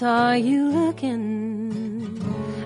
saw you looking.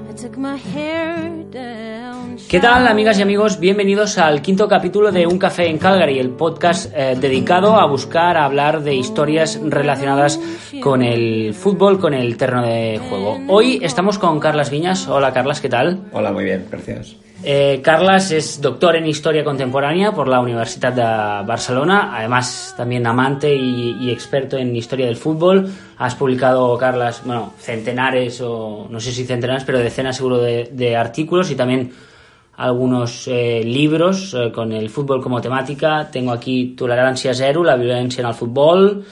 I took my hair down. ¿Qué tal, amigas y amigos? Bienvenidos al quinto capítulo de Un Café en Calgary, el podcast eh, dedicado a buscar, a hablar de historias relacionadas con el fútbol, con el terreno de juego. Hoy estamos con Carlas Viñas. Hola, Carlas, ¿qué tal? Hola, muy bien, gracias. Eh, Carlas es doctor en Historia Contemporánea por la Universidad de Barcelona, además también amante y, y, experto en Historia del Fútbol. Has publicado, Carlas, bueno, centenares o no sé si centenares, pero decenas seguro de, de artículos y también algunos eh, libros eh, con el fútbol como temática. Tengo aquí Tolerancia Zero, la violencia en el fútbol.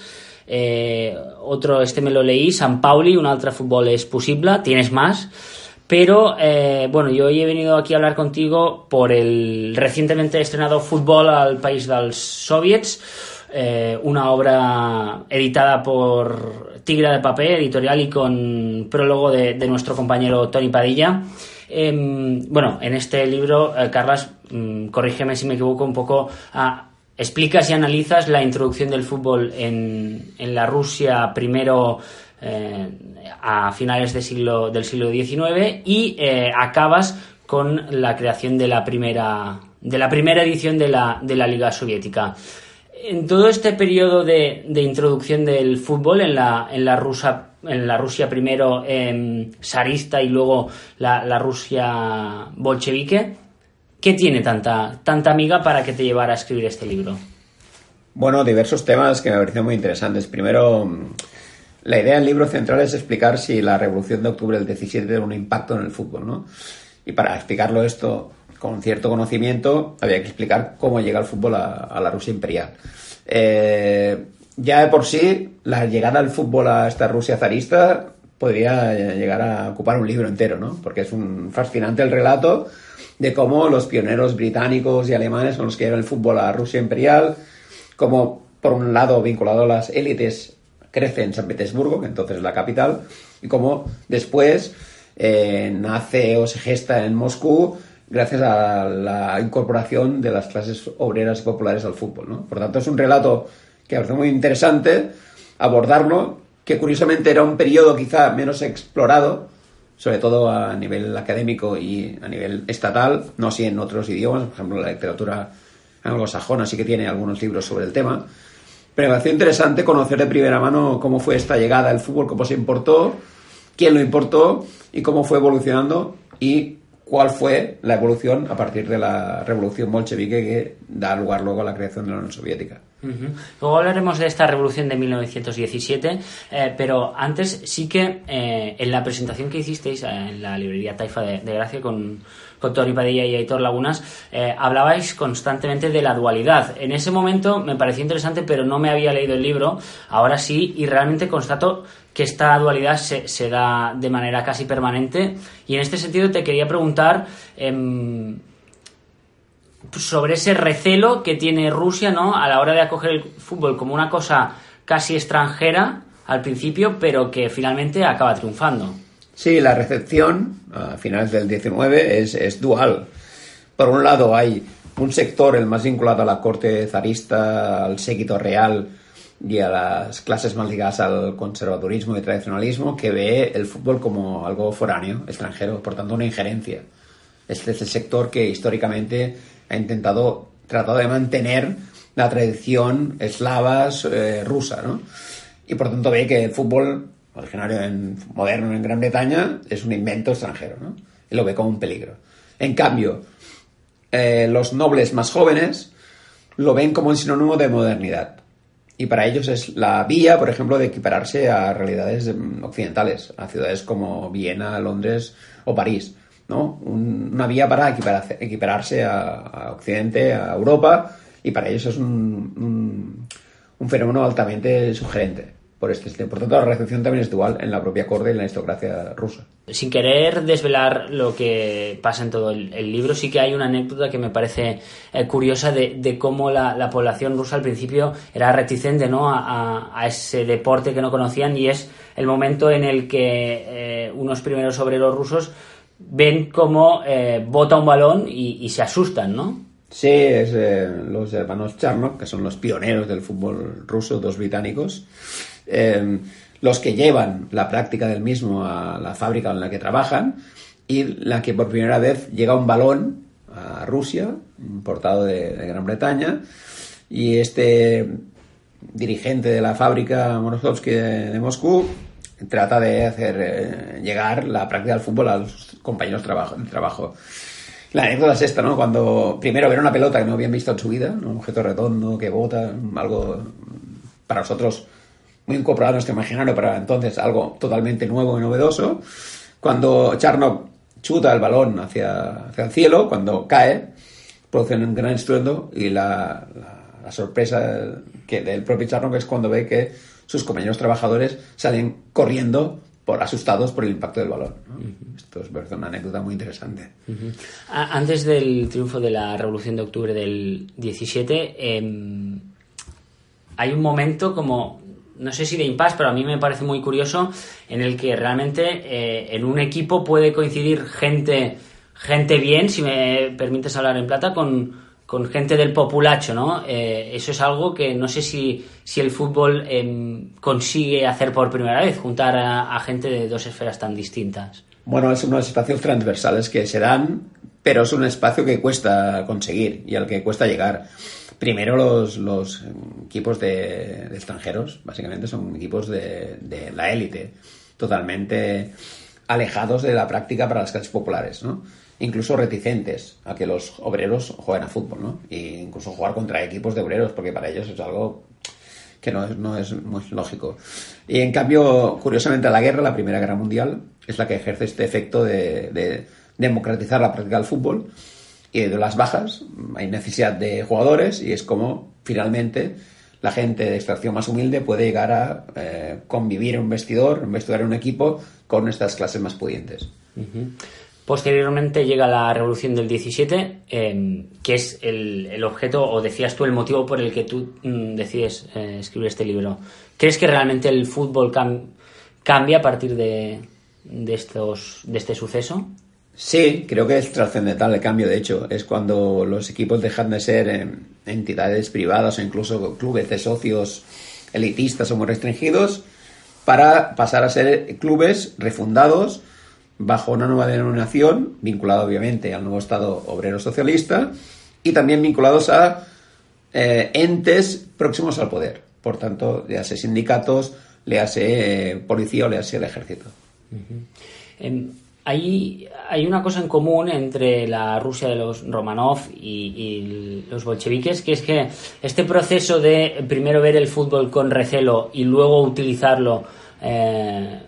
Eh, otro, este me lo leí, San Pauli, un altre fútbol es posible. Tienes más. Pero eh, bueno, yo hoy he venido aquí a hablar contigo por el recientemente estrenado Fútbol al País dels Soviets, eh, una obra editada por Tigre de Papel, editorial y con prólogo de, nuestro compañero Tony Padilla. Eh, bueno, en este libro, eh, Carlas, mm, corrígeme si me equivoco un poco, ah, explicas y analizas la introducción del fútbol en la Rusia primero eh, a finales del siglo, del siglo XIX y eh, acabas con la creación de la primera, de la primera edición de la, de la Liga Soviética. En todo este periodo de, de introducción del fútbol en la, en la, Rusia, en la Rusia primero eh, zarista y luego la, la, Rusia bolchevique, ¿qué tiene tanta, tanta amiga para que te llevara a escribir este libro? Bueno, diversos temas que me parecen muy interesantes. Primero, la idea del libro central es explicar si la revolución de octubre del 17 tiene un impacto en el fútbol, ¿no? Y para explicarlo esto con cierto conocimiento, había que explicar cómo llega el fútbol a, la Rusia imperial. Eh, ya de por sí, la llegada del fútbol a esta Rusia zarista podría llegar a ocupar un libro entero, ¿no? Porque es un fascinante el relato de cómo los pioneros británicos y alemanes son los que llevan el fútbol a Rusia imperial, como por un lado vinculado a las élites crece en San Petersburgo, que entonces es la capital, y como después eh, nace o se gesta en Moscú gracias a la incorporación de las clases obreras y populares al fútbol. ¿no? Por tanto, es un relato que me parece muy interesante abordarlo, que curiosamente era un periodo quizá menos explorado, sobre todo a nivel académico y a nivel estatal, no así en otros idiomas, por ejemplo, la literatura anglosajona sí que tiene algunos libros sobre el tema, pero me pareció interesante conocer de primera mano cómo fue esta llegada al fútbol, cómo se importó, quién lo importó y cómo fue evolucionando y cuál fue la evolución a partir de la revolución bolchevique que da lugar luego a la creación de la Unión Soviética. Luego hablaremos de esta revolución de 1917, eh, pero antes sí que eh, en la presentación que hicisteis en la librería Taifa de, de Gracia con, con Tony Padilla y Aitor Lagunas, eh, hablabais constantemente de la dualidad. En ese momento me pareció interesante, pero no me había leído el libro, ahora sí, y realmente constato que esta dualidad se, da de manera casi permanente. Y en este sentido te quería preguntar... Eh, sobre ese recelo que tiene Rusia ¿no? a la hora de acoger el fútbol como una cosa casi extranjera al principio, pero que finalmente acaba triunfando. Sí, la recepción a finales del 19 es, es dual. Por un lado hay un sector, el más vinculado a la corte zarista, al séquito real y a las clases más ligadas al conservadurismo y tradicionalismo, que ve el fútbol como algo foráneo, extranjero, por tanto una injerencia. Este es el sector que históricamente ha intentado, tratado de mantener la tradición eslava eh, rusa, ¿no? Y por tanto ve que el fútbol originario en, moderno en Gran Bretaña es un invento extranjero, ¿no? Y lo ve como un peligro. En cambio, eh, los nobles más jóvenes lo ven como un sinónimo de modernidad. Y para ellos es la vía, por ejemplo, de equipararse a realidades occidentales, a ciudades como Viena, Londres o París. ¿no? Un, una vía para equipararse, a, Occidente, a Europa, y para ellos es un, un, fenómeno altamente sugerente. Por, este, por tanto, la recepción también es dual en la propia corte y en la aristocracia rusa. Sin querer desvelar lo que pasa en todo el, el libro, sí que hay una anécdota que me parece eh, curiosa de, de cómo la, la, población rusa al principio era reticente ¿no? a, a, a, ese deporte que no conocían y es el momento en el que eh, unos primeros obreros rusos ven cómo eh, bota un balón y, y, se asustan, ¿no? Sí, es eh, los hermanos Charnok, que son los pioneros del fútbol ruso, dos británicos. Eh, los que llevan la práctica del mismo a la fábrica en la que trabajan y la que por primera vez llega un balón a Rusia, importado de, de Gran Bretaña, y este dirigente de la fábrica Morozovsky de, Moscú trata de hacer eh, llegar la práctica del fútbol a los compañeros trabajo, de trabajo. La anécdota es esta, ¿no? Cuando primero ver una pelota que no habían visto en su vida, un objeto redondo que bota, algo para nosotros muy incorporado a nuestro imaginario, para entonces algo totalmente nuevo y novedoso. Cuando Charnock chuta el balón hacia, hacia el cielo, cuando cae, produce un gran estruendo y la, la, la sorpresa que del propio Charnock es cuando ve que sus compañeros trabajadores salen corriendo por asustados por el impacto del balón. ¿no? Uh -huh. Esto es una anécdota muy interesante. Uh -huh. Antes del triunfo de la Revolución de Octubre del 17, eh, hay un momento como, no sé si de impasse, pero a mí me parece muy curioso, en el que realmente eh, en un equipo puede coincidir gente, gente bien, si me permites hablar en plata, con, con gente del populacho, ¿no? Eh, eso es algo que no sé si, si el fútbol eh, consigue hacer por primera vez, juntar a, a, gente de dos esferas tan distintas. Bueno, es unos espacios transversales que se dan, pero es un espacio que cuesta conseguir y al que cuesta llegar. Primero los, los equipos de, extranjeros, básicamente son equipos de, de la élite, totalmente alejados de la práctica para las clases populares, ¿no? incluso reticentes a que los obreros jueguen a fútbol, ¿no? Incluso jugar contra equipos de obreros, porque para ellos es algo que no es, no es muy lógico. Y en cambio, curiosamente, la guerra, la Primera Guerra Mundial, es la que ejerce este efecto de democratizar la práctica del fútbol y de las bajas hay necesidad de jugadores y es como finalmente la gente de extracción más humilde puede llegar a eh, convivir en un vestidor, en vestidor en un equipo con estas clases más pudientes. Posteriormente llega la revolución del 17, eh, que es el, el, objeto, o decías tú, el motivo por el que tú mm, decides eh, escribir este libro. ¿Crees que realmente el fútbol cam cambia a partir de, de, estos, de este suceso? Sí, creo que es trascendental el cambio. De hecho, es cuando los equipos dejan de ser eh, entidades privadas o incluso clubes de socios elitistas o muy restringidos para pasar a ser clubes refundados bajo una nueva denominación, vinculada obviamente al nuevo Estado obrero socialista, y también vinculados a eh, entes próximos al poder. Por tanto, le hace sindicatos, le hace eh, policía o le hace el ejército. Hay, hay, una cosa en común entre la Rusia de los Romanov y, los bolcheviques, que es que este proceso de primero ver el fútbol con recelo y luego utilizarlo eh,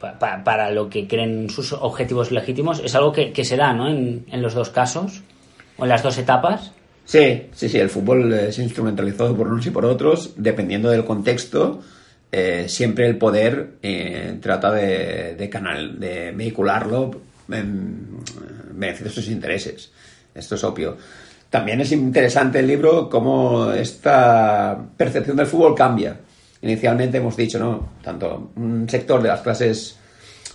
pa, para lo que creen sus objetivos legítimos, es algo que, se da ¿no? en, en, los dos casos, o en las dos etapas. Sí, sí, sí, el fútbol es instrumentalizado por unos y por otros, dependiendo del contexto. Eh, siempre el poder eh, trata de, canal, de vehicularlo en beneficio de sus intereses. Esto es obvio. También es interesante el libro cómo esta percepción del fútbol cambia inicialmente hemos dicho, ¿no? Tanto un sector de las clases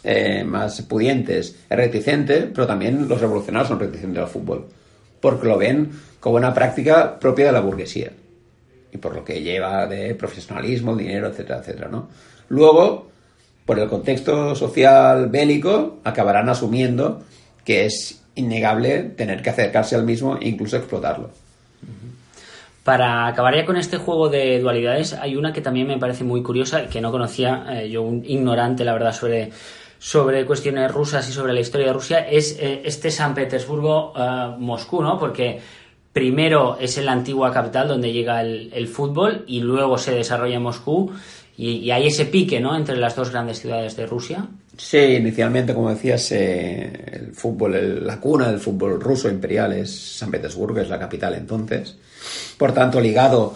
eh, más pudientes es reticente, pero también los revolucionarios son reticentes al fútbol, porque lo ven como una práctica propia de la burguesía y por lo que lleva de profesionalismo, dinero, etcétera, etcétera, ¿no? Luego, por el contexto social bélico, acabarán asumiendo que es innegable tener que acercarse al mismo e incluso explotarlo. Para acabar ya con este juego de dualidades, hay una que también me parece muy curiosa, que no conocía, eh, yo un ignorante, la verdad, sobre, sobre cuestiones rusas y sobre la historia de Rusia, es eh, este San Petersburgo-Moscú, eh, ¿no? Porque primero es en la antigua capital donde llega el, fútbol y luego se desarrolla en Moscú y, hay ese pique, ¿no? Entre las dos grandes ciudades de Rusia. Sí, inicialmente, como decías, eh, el fútbol, la cuna del fútbol ruso imperial es San Petersburgo, es la capital entonces. Por tanto, ligado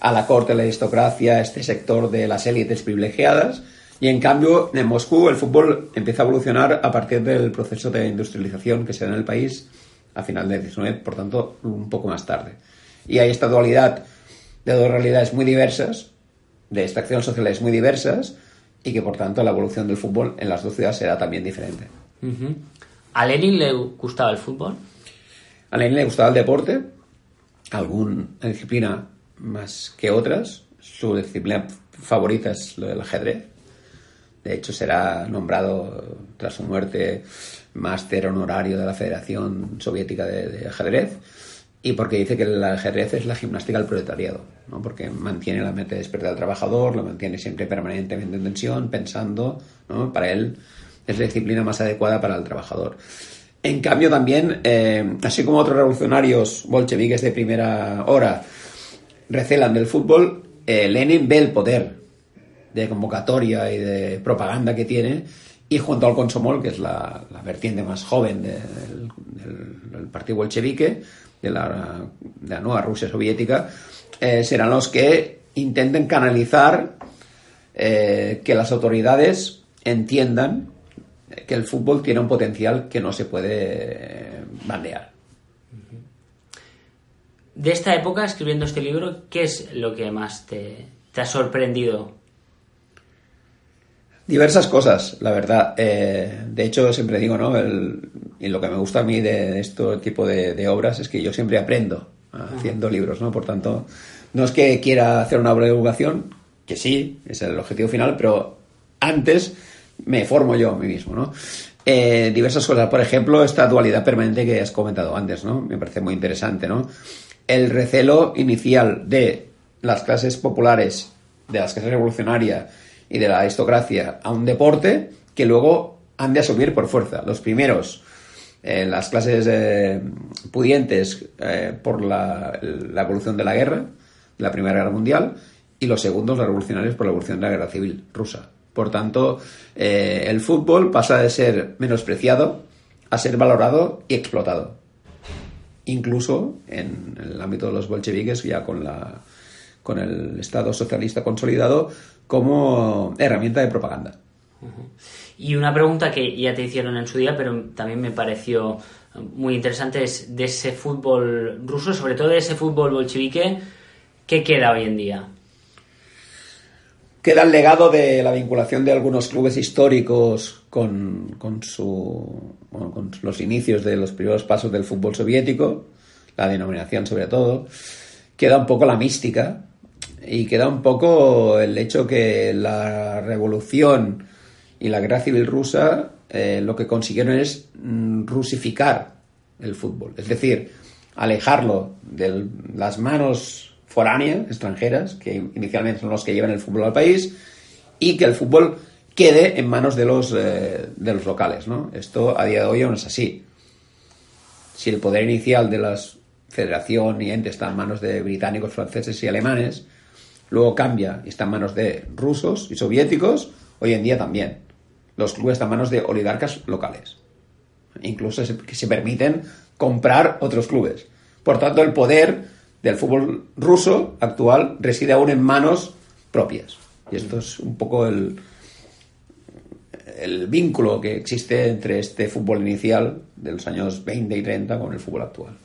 a la corte, la aristocracia, este sector de las élites privilegiadas. Y en cambio, en Moscú el fútbol empieza a evolucionar a partir del proceso de industrialización que se da en el país a final del 19, por tanto, un poco más tarde. Y hay esta dualidad de dos realidades muy diversas, de extracción sociales muy diversas, y que por tanto la evolución del fútbol en las dos ciudades será también diferente. Uh -huh. ¿A Lenin le gustaba el fútbol? A Lenin le gustaba el deporte, alguna disciplina más que otras. Su disciplina favorita es lo del ajedrez. De hecho, será nombrado tras su muerte máster honorario de la Federación Soviética de, Ajedrez y porque dice que el ajedrez es la gimnástica del proletariado, ¿no? porque mantiene la mente despierta del trabajador, lo mantiene siempre permanentemente en tensión, pensando, ¿no? para él es la disciplina más adecuada para el trabajador. En cambio también, eh, así como otros revolucionarios bolcheviques de primera hora recelan del fútbol, eh, Lenin ve el poder de convocatoria y de propaganda que tiene y junto al Consomol, que es la, vertiente más joven del, partido bolchevique, de la, nueva Rusia soviética, eh, serán los que intenten canalizar eh, que las autoridades entiendan que el fútbol tiene un potencial que no se puede bandear. De esta época, escribiendo este libro, ¿qué es lo que más te ha sorprendido? Diversas cosas, la verdad. Eh, de hecho, siempre digo, ¿no? El, y lo que me gusta a mí de este tipo de, obras es que yo siempre aprendo haciendo libros, ¿no? Por tanto, no es que quiera hacer una obra de divulgación, que sí, es el objetivo final, pero antes me formo yo a mí mismo, ¿no? Eh, diversas cosas, por ejemplo, esta dualidad permanente que has comentado antes, ¿no? Me parece muy interesante, ¿no? El recelo inicial de las clases populares, de las clases revolucionarias y de la aristocracia a un deporte que luego han de asumir por fuerza. Los primeros, eh, las clases eh, pudientes eh, por la, evolución de la guerra, la Primera Guerra Mundial, y los segundos, los revolucionarios, por la evolución de la Guerra Civil rusa. Por tanto, el fútbol pasa de ser menospreciado a ser valorado y explotado. Incluso en el ámbito de los bolcheviques, ya con, la, con el Estado socialista consolidado, como herramienta de propaganda. Y una pregunta que ya te hicieron en su día, pero también me pareció muy interesante, es de ese fútbol ruso, sobre todo de ese fútbol bolchevique, ¿qué queda hoy en día? Queda el legado de la vinculación de algunos clubes históricos con, con, su, bueno, con los inicios de los primeros pasos del fútbol soviético, la denominación sobre todo. Queda un poco la mística y queda un poco el hecho que la revolución y la guerra civil rusa eh, lo que consiguieron es mm, rusificar el fútbol, es decir, alejarlo de las manos foráneas, extranjeras, que inicialmente son los que llevan el fútbol al país, y que el fútbol quede en manos de los, eh, de los locales. ¿no? Esto a día de hoy aún es así. Si el poder inicial de la federación y ente está en manos de británicos, franceses y alemanes, luego cambia y está en manos de rusos y soviéticos, hoy en día también. Los clubes están en manos de oligarcas locales. Incluso se, que se permiten comprar otros clubes. Por tanto, el poder del fútbol ruso actual reside aún en manos propias. Y esto es un poco el, el vínculo que existe entre este fútbol inicial de los años 20 y 30 con el fútbol actual.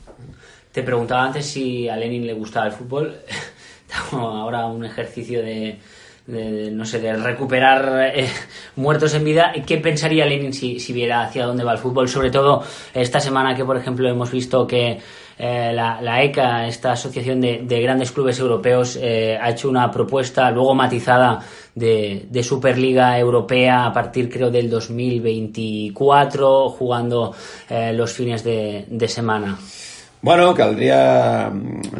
Te preguntaba antes si a Lenin le gustaba el fútbol. Ahora un ejercicio de, de, no sé, de recuperar eh, muertos en vida. ¿Qué pensaría Lenin si, si, viera hacia dónde va el fútbol? Sobre todo esta semana que, por ejemplo, hemos visto que eh, la, ECA, esta asociación de, de grandes clubes europeos, eh, ha hecho una propuesta luego matizada de, Superliga Europea a partir, creo, del 2024, jugando los fines de, de semana. Bueno, caldría,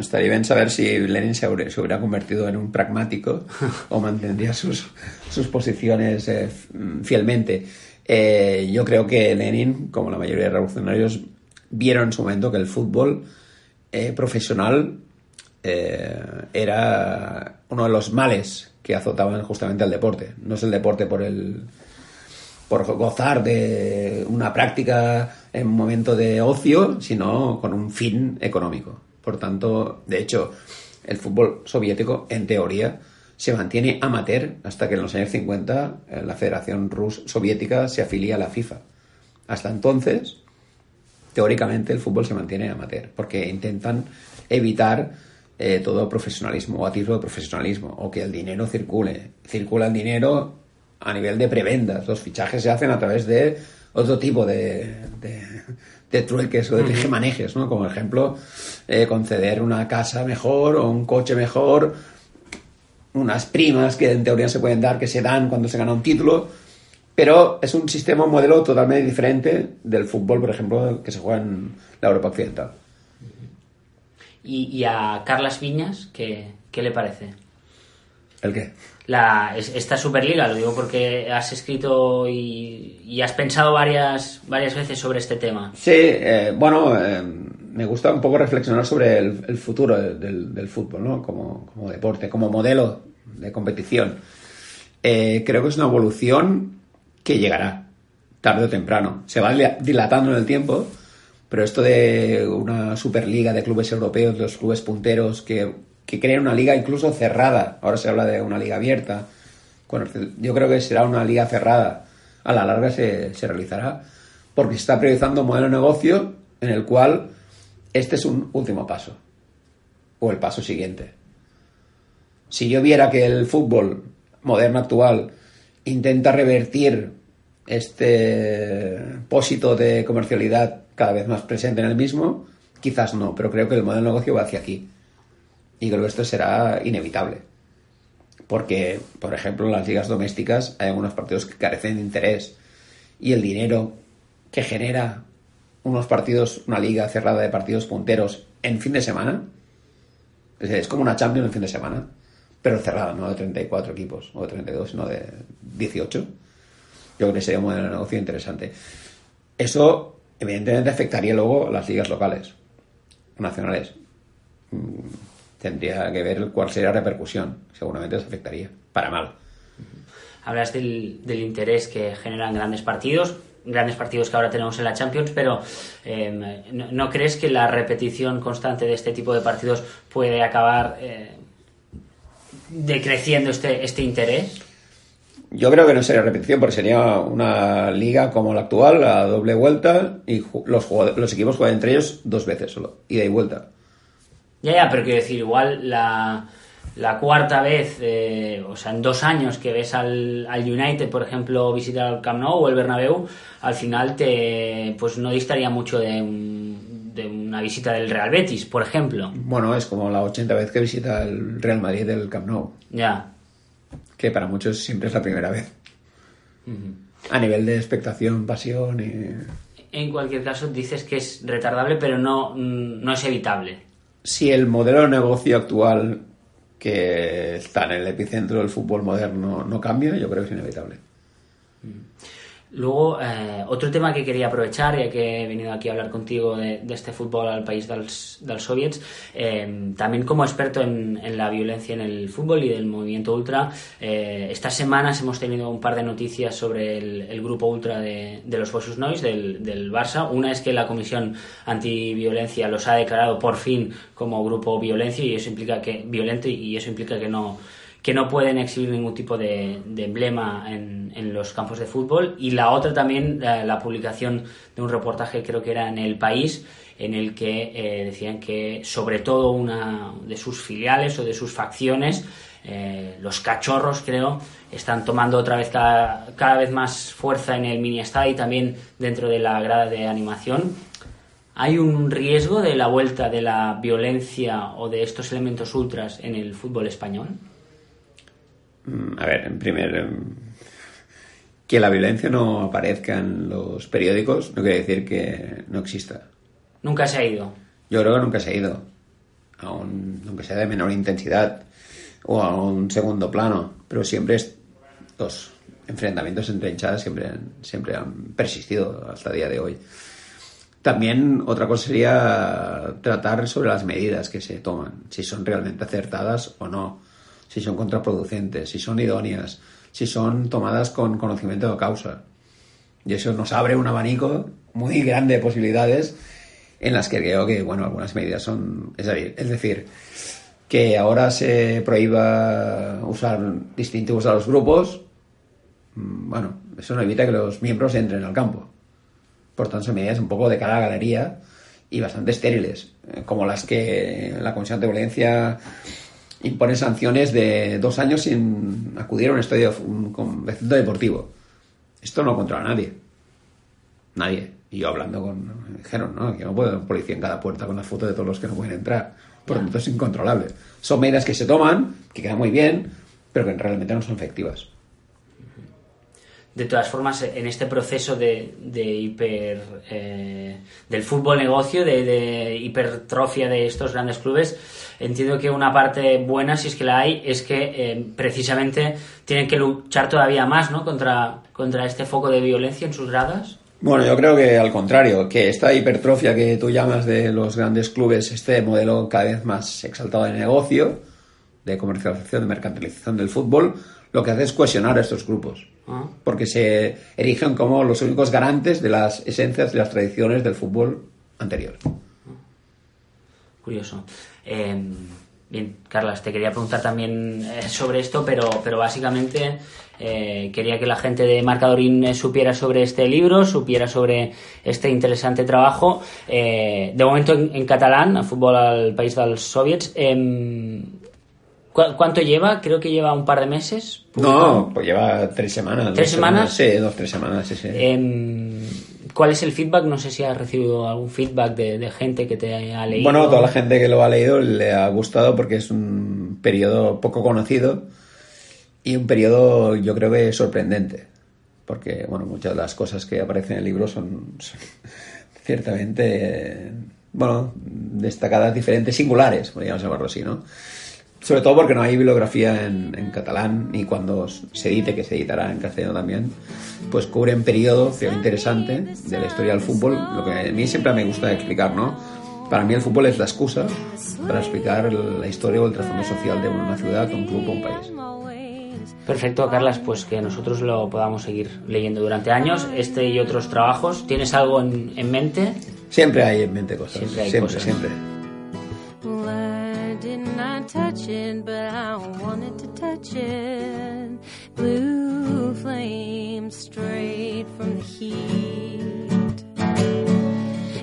estaría bien saber si Lenin se, hubiera, convertido en un pragmático o mantendría sus, sus posiciones eh, fielmente. Eh, yo creo que Lenin, como la mayoría de revolucionarios, vieron en su momento que el fútbol eh, profesional era uno de los males que azotaban justamente al deporte. No es el deporte por el por gozar de una práctica en un momento de ocio, sino con un fin económico. Por tanto, de hecho, el fútbol soviético, en teoría, se mantiene amateur hasta que en los años 50 la Federación Rus Soviética se afilia a la FIFA. Hasta entonces, teóricamente, el fútbol se mantiene amateur, porque intentan evitar eh, todo profesionalismo o atisbo de profesionalismo, o que el dinero circule. Circula el dinero a nivel de prebendas. Los fichajes se hacen a través de otro tipo de, de, de trueques o de tejemanejes, ¿no? Como ejemplo, eh, conceder una casa mejor o un coche mejor, unas primas que en teoría se pueden dar, que se dan cuando se gana un título. Pero es un sistema, un modelo totalmente diferente del fútbol, por ejemplo, que se juega en la Europa Occidental. ¿Y, y a Carlas Viñas qué, qué le parece? ¿El qué? La, es- esta Superliga, lo digo porque has escrito y, has pensado varias, varias veces sobre este tema. Sí, eh, bueno, eh, me gusta un poco reflexionar sobre el, futuro del, del fútbol, ¿no? Como, como deporte, como modelo de competición. Eh, creo que es una evolución que llegará, tarde o temprano. Se va dila- dilatando en el tiempo, pero esto de una superliga de clubes europeos, los clubes punteros que, que creen una liga incluso cerrada, ahora se habla de una liga abierta, yo creo que será una liga cerrada, a la larga se, se realizará, porque se está priorizando un modelo de negocio en el cual este es un último paso, o el paso siguiente. Si yo viera que el fútbol moderno actual intenta revertir este pósito de comercialidad cada vez más presente en el mismo, quizás no, pero creo que el modelo de negocio va hacia aquí. Y creo que esto será inevitable. Porque, por ejemplo, en las ligas domésticas hay algunos partidos que carecen de interés. Y el dinero que genera unos partidos, una liga cerrada de partidos punteros en fin de semana, es como una Champions en fin de semana, pero cerrada, no de 34 equipos o de 32, sino de 18. Yo creo que sería un modelo de negocio interesante. Eso, evidentemente, afectaría luego las ligas locales, nacionales. Tendría que ver cuál sería la repercusión. Seguramente les afectaría, para mal. Hablas del, del interés que generan grandes partidos, grandes partidos que ahora tenemos en la Champions, pero eh, ¿no, no crees que la repetición constante de este tipo de partidos puede acabar eh, decreciendo este, este interés? Yo creo que no sería repetición, porque sería una liga como la actual, a doble vuelta, y los, los equipos juegan entre ellos dos veces solo, ida y vuelta. Ya, ya, pero quiero decir, igual la, la cuarta vez, eh, o sea, en dos años que ves al, al United, por ejemplo, visitar el Camp Nou o el Bernabéu, al final te pues no distaría mucho de, un- de una visita del Real Betis, por ejemplo. Bueno, es como la 80 vez que visita el Real Madrid del Camp Nou, Ya. que para muchos siempre es la primera vez. A nivel de expectación, pasión y... En cualquier caso, dices que es retardable, pero no, mm, no es evitable. Si el modelo de negocio actual que está en el epicentro del fútbol moderno no cambia, yo creo que es inevitable. Luego, eh, otro tema que quería aprovechar, ya que he venido aquí a hablar contigo de, este fútbol al país dels, dels soviets, eh, también como experto en, en la violencia en el fútbol y del movimiento ultra, eh, estas semanas hemos tenido un par de noticias sobre el, grupo ultra de, los Bossus Nois, del, del Barça. Una es que la Comisión Antiviolencia los ha declarado por fin como grupo violencia y eso implica que violento y eso implica que no que no pueden exhibir ningún tipo de, emblema en, los campos de fútbol. Y la otra también, la, la publicación de un reportaje, creo que era en El País, en el que eh, decían que sobre todo una de sus filiales o de sus facciones, eh, los cachorros creo, están tomando otra vez cada, cada vez más fuerza en el mini estadio y también dentro de la grada de animación. ¿Hay un riesgo de la vuelta de la violencia o de estos elementos ultras en el fútbol español? Mm, A ver, en primer. em, Que la violencia no aparezca en los periódicos no quiere decir que no exista. Nunca se ha ido. Yo creo que nunca se ha ido. Aun, aunque sea de menor intensidad o a un segundo plano. Pero siempre es, los enfrentamientos entre hinchadas siempre, han- siempre han persistido hasta el día de hoy. También otra cosa sería tratar sobre las medidas que se toman, si son realmente acertadas o no, si son contraproducentes, si son idóneas, si son tomadas con conocimiento de causa. Y eso nos abre un abanico muy grande de posibilidades en las que creo que, bueno, algunas medidas son... Es decir, que ahora se prohíba usar distintivos a los grupos, mm, bueno, eso no evita que los miembros entren al campo. Por tanto, son medidas un poco de cara a galería y bastante estériles, eh, como las que la Comisión de Violencia impone sanciones de dos años sin acudir a un estadio, un, recinto deportivo. Esto no controla a nadie. Nadie. Y yo hablando con... me Dijeron, ¿no? Que no puede haber un policía en cada puerta con la foto de todos los que no pueden entrar. Por lo tanto, es incontrolable. Son medidas que se toman, que quedan muy bien, pero que realmente no son efectivas. De todas formas, en este proceso de, hiper. Eh, del fútbol negocio, de, de, hipertrofia de estos grandes clubes, entiendo que una parte buena, si es que la hay, es que eh, precisamente tienen que luchar todavía más ¿no? contra, contra este foco de violencia en sus gradas. Bueno, yo creo que al contrario, que esta hipertrofia que tú llamas de los grandes clubes, este modelo cada vez más exaltado de negocio, de comercialización, de mercantilización del fútbol, lo que hace es cohesionar a estos grupos. Ah. Porque se erigen como los únicos garantes de las esencias y las tradiciones del fútbol anterior. Curioso. Eh, bien, Carlas, te quería preguntar también eh, sobre esto, pero, pero básicamente eh, quería que la gente de Marcadorín eh, supiera sobre este libro, supiera sobre este interesante trabajo. Eh, de momento en, en catalán, Fútbol al País dels Soviets. ¿Cu- ¿Cuánto lleva? Creo que lleva un par de meses. No, pues lleva tres semanas. ¿Tres semanas? Sí, dos, tres semanas, sí, sí. Em, ¿Cuál es el feedback? No sé si has recibido algún feedback de, de gente que te ha leído. Bueno, toda la gente que lo ha leído le ha gustado porque es un periodo poco conocido y un periodo yo creo que sorprendente. Porque, bueno, muchas de las cosas que aparecen en el libro son, son ciertamente, bueno, destacadas, diferentes, singulares, podríamos llamarlo así, ¿no? Sobre todo porque no hay bibliografía en, en catalán y cuando se edite, que se editará en castellano también, pues cubre un periodo es interesante de la historia del fútbol, lo que a mí siempre me gusta explicar, ¿no? Para mí el fútbol es la excusa para explicar la historia o el trasfondo social de una ciudad, un club o un país. Perfecto, Carlas, pues que nosotros lo podamos seguir leyendo durante años, este y otros trabajos. ¿Tienes algo en, en mente? Siempre hay en mente cosas, Siempre hay siempre, cosas. siempre. But I wanted to touch it. Blue flame straight from the heat.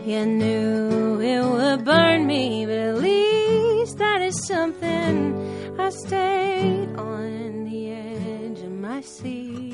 You knew it would burn me, but at least that is something. I stayed on the edge of my seat.